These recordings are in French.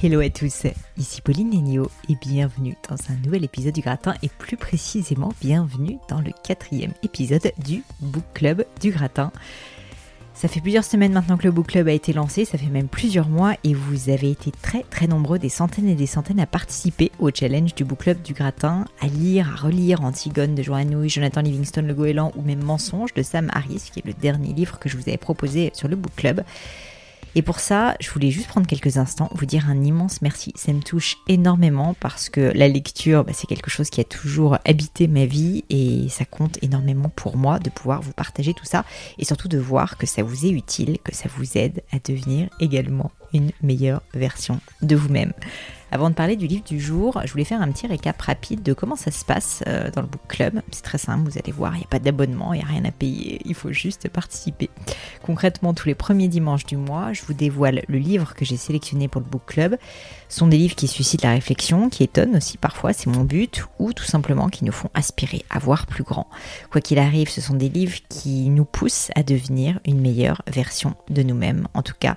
Hello à tous, ici Pauline Nenio et bienvenue dans un nouvel épisode du Gratin et plus précisément bienvenue dans le quatrième épisode du Book Club du Gratin. Ça fait plusieurs semaines maintenant que le book club a été lancé, ça fait même plusieurs mois et vous avez été très très nombreux, des centaines et des centaines à participer au challenge du book club du gratin, à lire, à relire Antigone de Joanne Jonathan Livingstone, Le Goéland ou même Mensonge de Sam Harris, qui est le dernier livre que je vous avais proposé sur le book club. Et pour ça, je voulais juste prendre quelques instants, vous dire un immense merci. Ça me touche énormément parce que la lecture, bah, c'est quelque chose qui a toujours habité ma vie et ça compte énormément pour moi de pouvoir vous partager tout ça et surtout de voir que ça vous est utile, que ça vous aide à devenir également une meilleure version de vous-même. Avant de parler du livre du jour, je voulais faire un petit récap rapide de comment ça se passe euh, dans le book club. C'est très simple, vous allez voir, il n'y a pas d'abonnement, il n'y a rien à payer, il faut juste participer. Concrètement, tous les premiers dimanches du mois, je vous dévoile le livre que j'ai sélectionné pour le book club. Ce sont des livres qui suscitent la réflexion, qui étonnent aussi parfois, c'est mon but, ou tout simplement qui nous font aspirer à voir plus grand. Quoi qu'il arrive, ce sont des livres qui nous poussent à devenir une meilleure version de nous-mêmes, en tout cas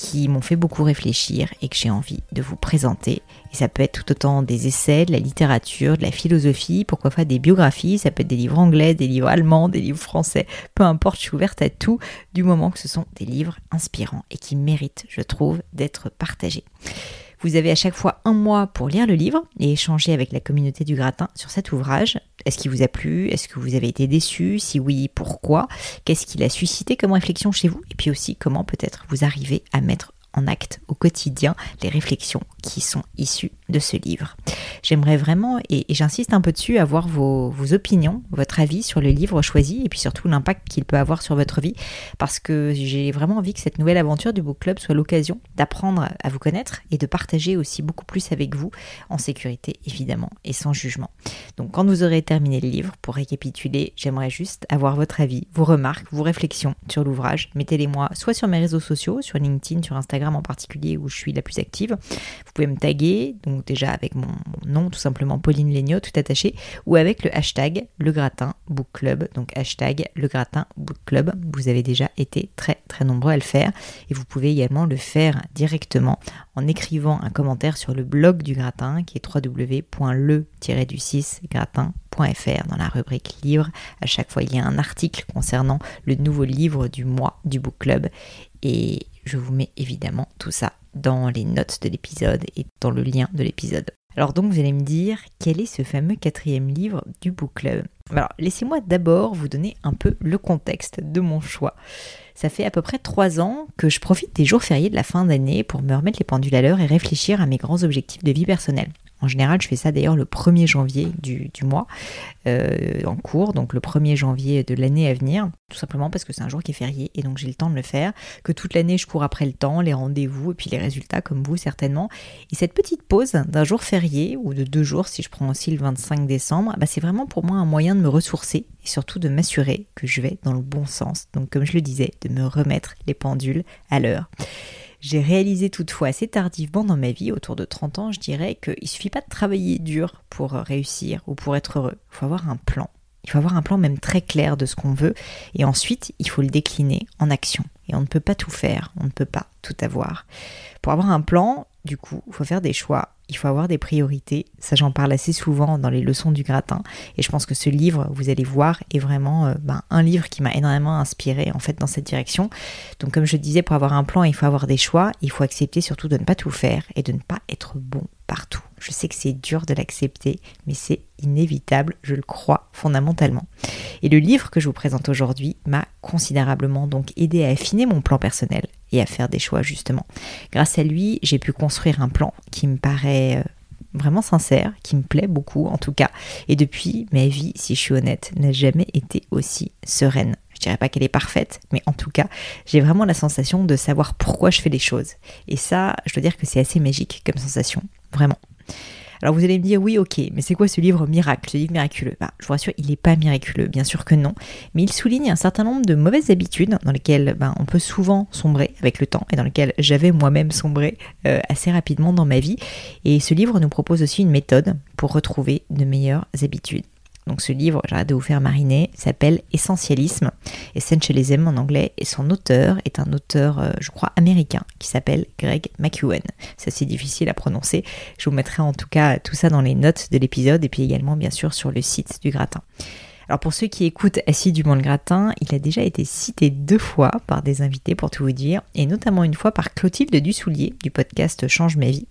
qui m'ont fait beaucoup réfléchir et que j'ai envie de vous présenter. Et ça peut être tout autant des essais, de la littérature, de la philosophie, pourquoi pas des biographies, ça peut être des livres anglais, des livres allemands, des livres français, peu importe, je suis ouverte à tout, du moment que ce sont des livres inspirants et qui méritent, je trouve, d'être partagés. Vous avez à chaque fois un mois pour lire le livre et échanger avec la communauté du gratin sur cet ouvrage. Est-ce qu'il vous a plu? Est-ce que vous avez été déçu? Si oui, pourquoi? Qu'est-ce qu'il a suscité comme réflexion chez vous? Et puis aussi comment peut-être vous arrivez à mettre en acte au quotidien les réflexions qui sont issues de ce livre. J'aimerais vraiment, et, j'insiste un peu dessus, avoir vos, vos, opinions, votre avis sur le livre choisi et puis surtout l'impact qu'il peut avoir sur votre vie parce que j'ai vraiment envie que cette nouvelle aventure du Book Club soit l'occasion d'apprendre à vous connaître et de partager aussi beaucoup plus avec vous en sécurité évidemment et sans jugement. Donc quand vous aurez terminé le livre, pour récapituler, j'aimerais juste avoir votre avis, vos remarques, vos réflexions sur l'ouvrage. Mettez-les moi soit sur mes réseaux sociaux, sur LinkedIn, sur Instagram, en particulier où je suis la plus active. Vous pouvez me taguer, donc déjà avec mon, nom tout simplement Pauline Legnaud, tout attaché, ou avec le hashtag Le Gratin Book Club, donc hashtag Le Gratin Book Club. Vous avez déjà été très très nombreux à le faire et vous pouvez également le faire directement en écrivant un commentaire sur le blog du Gratin qui est www.le-du6gratin.fr dans la rubrique livre. À chaque fois, il y a un article concernant le nouveau livre du mois du Book Club et je vous mets évidemment tout ça dans les notes de l'épisode et dans le lien de l'épisode. Alors donc vous allez me dire quel est ce fameux quatrième livre du book club? Alors laissez-moi d'abord vous donner un peu le contexte de mon choix. Ça fait à peu près trois ans que je profite des jours fériés de la fin d'année pour me remettre les pendules à l'heure et réfléchir à mes grands objectifs de vie personnelle. En général, je fais ça d'ailleurs le 1er janvier du, mois euh, en cours, donc le 1er janvier de l'année à venir, tout simplement parce que c'est un jour qui est férié et donc j'ai le temps de le faire, que toute l'année je cours après le temps, les rendez-vous et puis les résultats comme vous certainement. Et cette petite pause d'un jour férié ou de deux jours si je prends aussi le 25 décembre, bah c'est vraiment pour moi un moyen de me ressourcer et surtout de m'assurer que je vais dans le bon sens. Donc comme je le disais, de me remettre les pendules à l'heure. J'ai réalisé toutefois assez tardivement dans ma vie, autour de 30 ans, je dirais qu'il suffit pas de travailler dur pour réussir ou pour être heureux. Il faut avoir un plan. Il faut avoir un plan même très clair de ce qu'on veut et ensuite il faut le décliner en action. Et on ne peut pas tout faire, on ne peut pas tout avoir. Pour avoir un plan, du coup, il faut faire des choix il faut avoir des priorités. Ça, j'en parle assez souvent dans les leçons du gratin. Et je pense que ce livre, vous allez voir, est vraiment euh, ben, un livre qui m'a énormément inspiré en fait dans cette direction. Donc, comme je disais, pour avoir un plan, il faut avoir des choix. Il faut accepter surtout de ne pas tout faire et de ne pas être bon Je sais que c'est dur de l'accepter, mais c'est inévitable, je le crois fondamentalement. Et le livre que je vous présente aujourd'hui m'a considérablement donc aidé à affiner mon plan personnel et à faire des choix justement. Grâce à lui, j'ai pu construire un plan qui me paraît euh, vraiment sincère, qui me plaît beaucoup en tout cas. Et depuis, ma vie, si je suis honnête, n'a jamais été aussi sereine. Je dirais pas qu'elle est parfaite, mais en tout cas, j'ai vraiment la sensation de savoir pourquoi je fais les choses. Et ça, je dois dire que c'est assez magique comme sensation, vraiment. Alors vous allez me dire, oui, ok, mais c'est quoi ce livre miracle, ce livre miraculeux? Bah, Je vous rassure, il n'est pas miraculeux, bien sûr que non, mais il souligne un certain nombre de mauvaises habitudes dans lesquelles bah, on peut souvent sombrer avec le temps et dans lesquelles j'avais moi-même sombré euh, assez rapidement dans ma vie. Et ce livre nous propose aussi une méthode pour retrouver de meilleures habitudes. Donc ce livre, j'arrête de vous faire mariner, s'appelle Essentialisme, Essentialism en anglais, et son auteur est un auteur, euh, je crois, américain, qui s'appelle Greg McEwen. C'est assez difficile à prononcer. Je vous mettrai en tout cas tout ça dans les notes de l'épisode, et puis également bien sûr sur le site du gratin. Alors pour ceux qui écoutent assidûment le gratin, il a déjà été cité deux fois par des invités pour tout vous dire, et notamment une fois par Clotilde Dussoulier du podcast Change ma vie.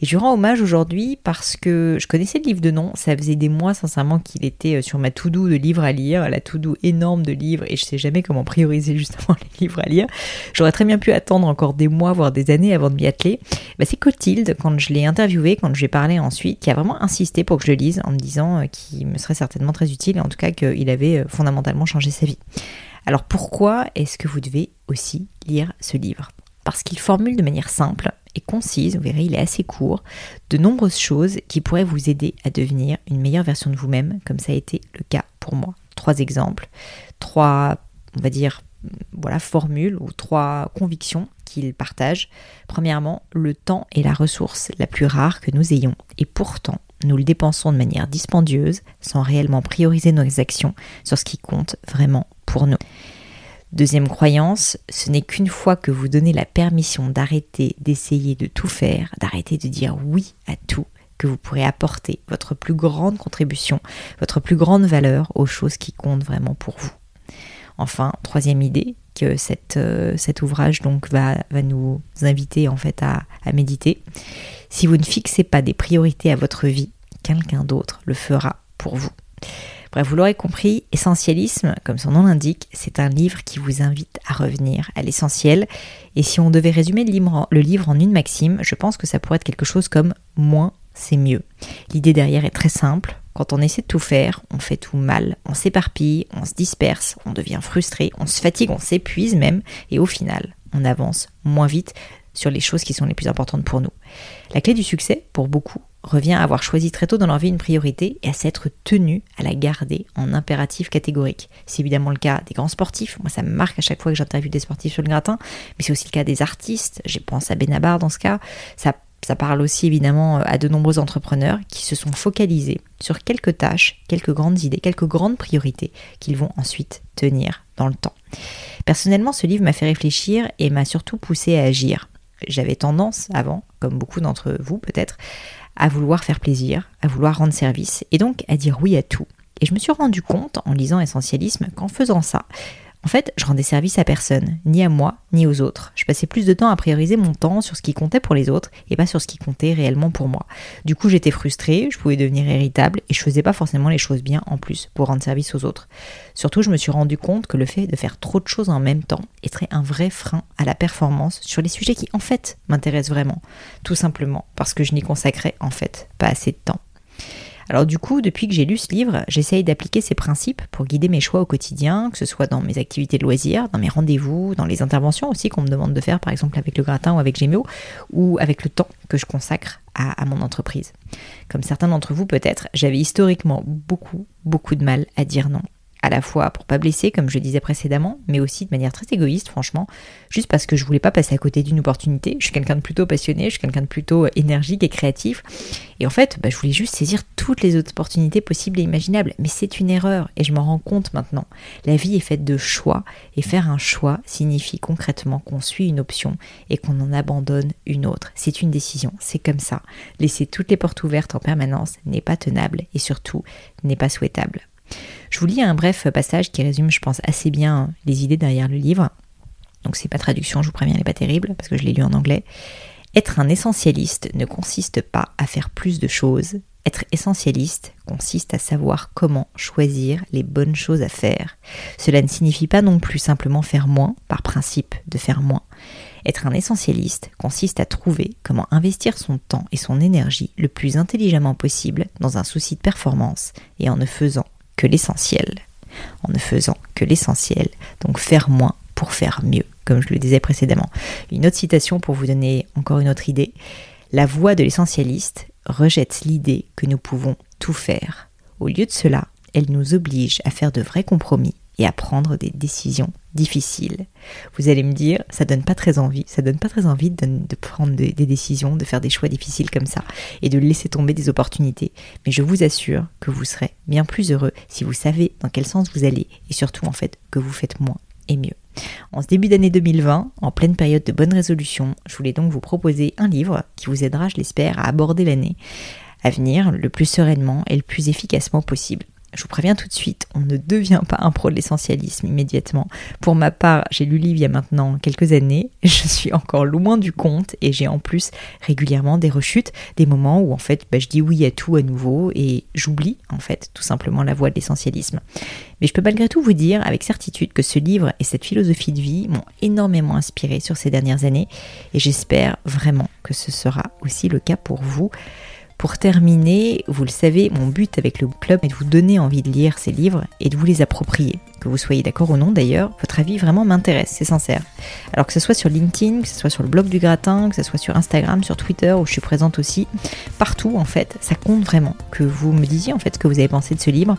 Et je lui rends hommage aujourd'hui parce que je connaissais le livre de nom, ça faisait des mois sincèrement qu'il était euh, sur ma to-do de livres à lire, la to-do énorme de livres, et je sais jamais comment prioriser justement les à lire. J'aurais très bien pu attendre encore des mois, voire des années avant de m'y atteler. Bah, c'est Clotilde, quand je l'ai interviewé, quand je lui ai parlé ensuite, qui a vraiment insisté pour que je le lise en me disant euh, qu'il me serait certainement très utile, et en tout cas qu'il avait euh, fondamentalement changé sa vie. Alors pourquoi est-ce que vous devez aussi lire ce livre? Parce qu'il formule de manière simple et concise, vous verrez, il est assez court, de nombreuses choses qui pourraient vous aider à devenir une meilleure version de vous-même, comme ça a été le cas pour moi. Trois exemples, trois, on va dire, voilà, formules ou trois convictions qu'il partage. Premièrement, le temps est la ressource la plus rare que nous ayons, et pourtant, nous le dépensons de manière dispendieuse, sans réellement prioriser nos actions sur ce qui compte vraiment pour nous. Deuxième croyance, ce n'est qu'une fois que vous donnez la permission d'arrêter d'essayer de tout faire, d'arrêter de dire oui à tout, que vous pourrez apporter votre plus grande contribution, votre plus grande valeur aux choses qui comptent vraiment pour vous. Enfin, troisième idée que euh, cet ouvrage donc va, nous inviter en fait à, à méditer. Si vous ne fixez pas des priorités à votre vie, quelqu'un d'autre le fera pour vous. Bref, vous l'aurez compris, Essentialisme, comme son nom l'indique, c'est un livre qui vous invite à revenir à l'essentiel. Et si on devait résumer le livre en une maxime, je pense que ça pourrait être quelque chose comme moins, c'est mieux. L'idée derrière est très simple. Quand on essaie de tout faire, on fait tout mal, on s'éparpille, on se disperse, on devient frustré, on se fatigue, on s'épuise même, et au final, on avance moins vite sur les choses qui sont les plus importantes pour nous. La clé du succès, pour beaucoup, revient à avoir choisi très tôt dans leur vie une priorité et à s'être tenu à la garder en impératif catégorique. C'est évidemment le cas des grands sportifs. Moi, ça me marque à chaque fois que j'interviewe des sportifs sur le gratin, mais c'est aussi le cas des artistes. Je pense à Benabar dans ce cas. Ça parle aussi évidemment à de nombreux entrepreneurs qui se sont focalisés sur quelques tâches, quelques grandes idées, quelques grandes priorités qu'ils vont ensuite tenir dans le temps. Personnellement, ce livre m'a fait réfléchir et m'a surtout poussé à agir. J'avais tendance avant, comme beaucoup d'entre vous peut-être, à vouloir faire plaisir, à vouloir rendre service, et donc à dire oui à tout. Et je me suis rendu compte, en lisant Essentialisme, qu'en faisant ça, en fait, je rendais service à personne, ni à moi, ni aux autres. Je passais plus de temps à prioriser mon temps sur ce qui comptait pour les autres et pas sur ce qui comptait réellement pour moi. Du coup, j'étais frustrée, je pouvais devenir irritable et je faisais pas forcément les choses bien en plus pour rendre service aux autres. Surtout, je me suis rendu compte que le fait de faire trop de choses en même temps était un vrai frein à la performance sur les sujets qui en fait m'intéressent vraiment. Tout simplement parce que je n'y consacrais en fait pas assez de temps. Alors du coup, depuis que j'ai lu ce livre, j'essaye d'appliquer ces principes pour guider mes choix au quotidien, que ce soit dans mes activités de loisirs, dans mes rendez-vous, dans les interventions aussi qu'on me demande de faire, par exemple avec le gratin ou avec Gémeo, ou avec le temps que je consacre à, à mon entreprise. Comme certains d'entre vous peut-être, j'avais historiquement beaucoup, beaucoup de mal à dire non à la fois pour pas blesser, comme je disais précédemment, mais aussi de manière très égoïste, franchement, juste parce que je voulais pas passer à côté d'une opportunité. Je suis quelqu'un de plutôt passionné, je suis quelqu'un de plutôt énergique et créatif. Et en fait, bah, je voulais juste saisir toutes les autres opportunités possibles et imaginables. Mais c'est une erreur, et je m'en rends compte maintenant. La vie est faite de choix, et faire un choix signifie concrètement qu'on suit une option et qu'on en abandonne une autre. C'est une décision, c'est comme ça. Laisser toutes les portes ouvertes en permanence n'est pas tenable, et surtout n'est pas souhaitable. Je vous lis un bref passage qui résume, je pense, assez bien les idées derrière le livre. Donc c'est pas traduction, je vous préviens, elle n'est pas terrible parce que je l'ai lu en anglais. Être un essentialiste ne consiste pas à faire plus de choses. Être essentialiste consiste à savoir comment choisir les bonnes choses à faire. Cela ne signifie pas non plus simplement faire moins, par principe de faire moins. Être un essentialiste consiste à trouver comment investir son temps et son énergie le plus intelligemment possible dans un souci de performance et en ne faisant l'essentiel. En ne faisant que l'essentiel, donc faire moins pour faire mieux, comme je le disais précédemment. Une autre citation pour vous donner encore une autre idée. La voix de l'essentialiste rejette l'idée que nous pouvons tout faire. Au lieu de cela, elle nous oblige à faire de vrais compromis et à prendre des décisions difficiles. Vous allez me dire, ça donne pas très envie, ça donne pas très envie de, prendre des, décisions, de faire des choix difficiles comme ça et de laisser tomber des opportunités. Mais je vous assure que vous serez bien plus heureux si vous savez dans quel sens vous allez et surtout en fait que vous faites moins et mieux. En ce début d'année 2020, en pleine période de bonne résolution, je voulais donc vous proposer un livre qui vous aidera, je l'espère, à aborder l'année à venir le plus sereinement et le plus efficacement possible. Je vous préviens tout de suite, on ne devient pas un pro de l'essentialisme immédiatement. Pour ma part, j'ai lu livre il y a maintenant quelques années, je suis encore loin du compte et j'ai en plus régulièrement des rechutes, des moments où en fait bah, je dis oui à tout à nouveau et j'oublie en fait tout simplement la voie de l'essentialisme. Mais je peux malgré tout vous dire avec certitude que ce livre et cette philosophie de vie m'ont énormément inspiré sur ces dernières années et j'espère vraiment que ce sera aussi le cas pour vous. Pour terminer, vous le savez, mon but avec le club est de vous donner envie de lire ces livres et de vous les approprier. Que vous soyez d'accord ou non d'ailleurs, votre avis vraiment m'intéresse, c'est sincère. Alors que ce soit sur LinkedIn, que ce soit sur le blog du gratin, que ce soit sur Instagram, sur Twitter où je suis présente aussi, partout en fait, ça compte vraiment que vous me disiez en fait ce que vous avez pensé de ce livre.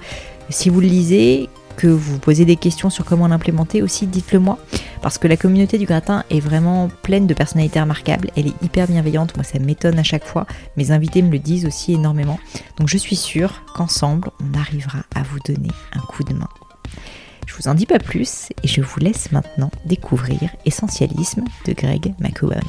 Si vous le lisez, que vous posez des questions sur comment l'implémenter aussi, dites-le moi. Parce que la communauté du gratin est vraiment pleine de personnalités remarquables. Elle est hyper bienveillante. Moi, ça m'étonne à chaque fois. Mes invités me le disent aussi énormément. Donc, je suis sûre qu'ensemble, on arrivera à vous donner un coup de main. Je vous en dis pas plus et je vous laisse maintenant découvrir Essentialisme de Greg McEwan.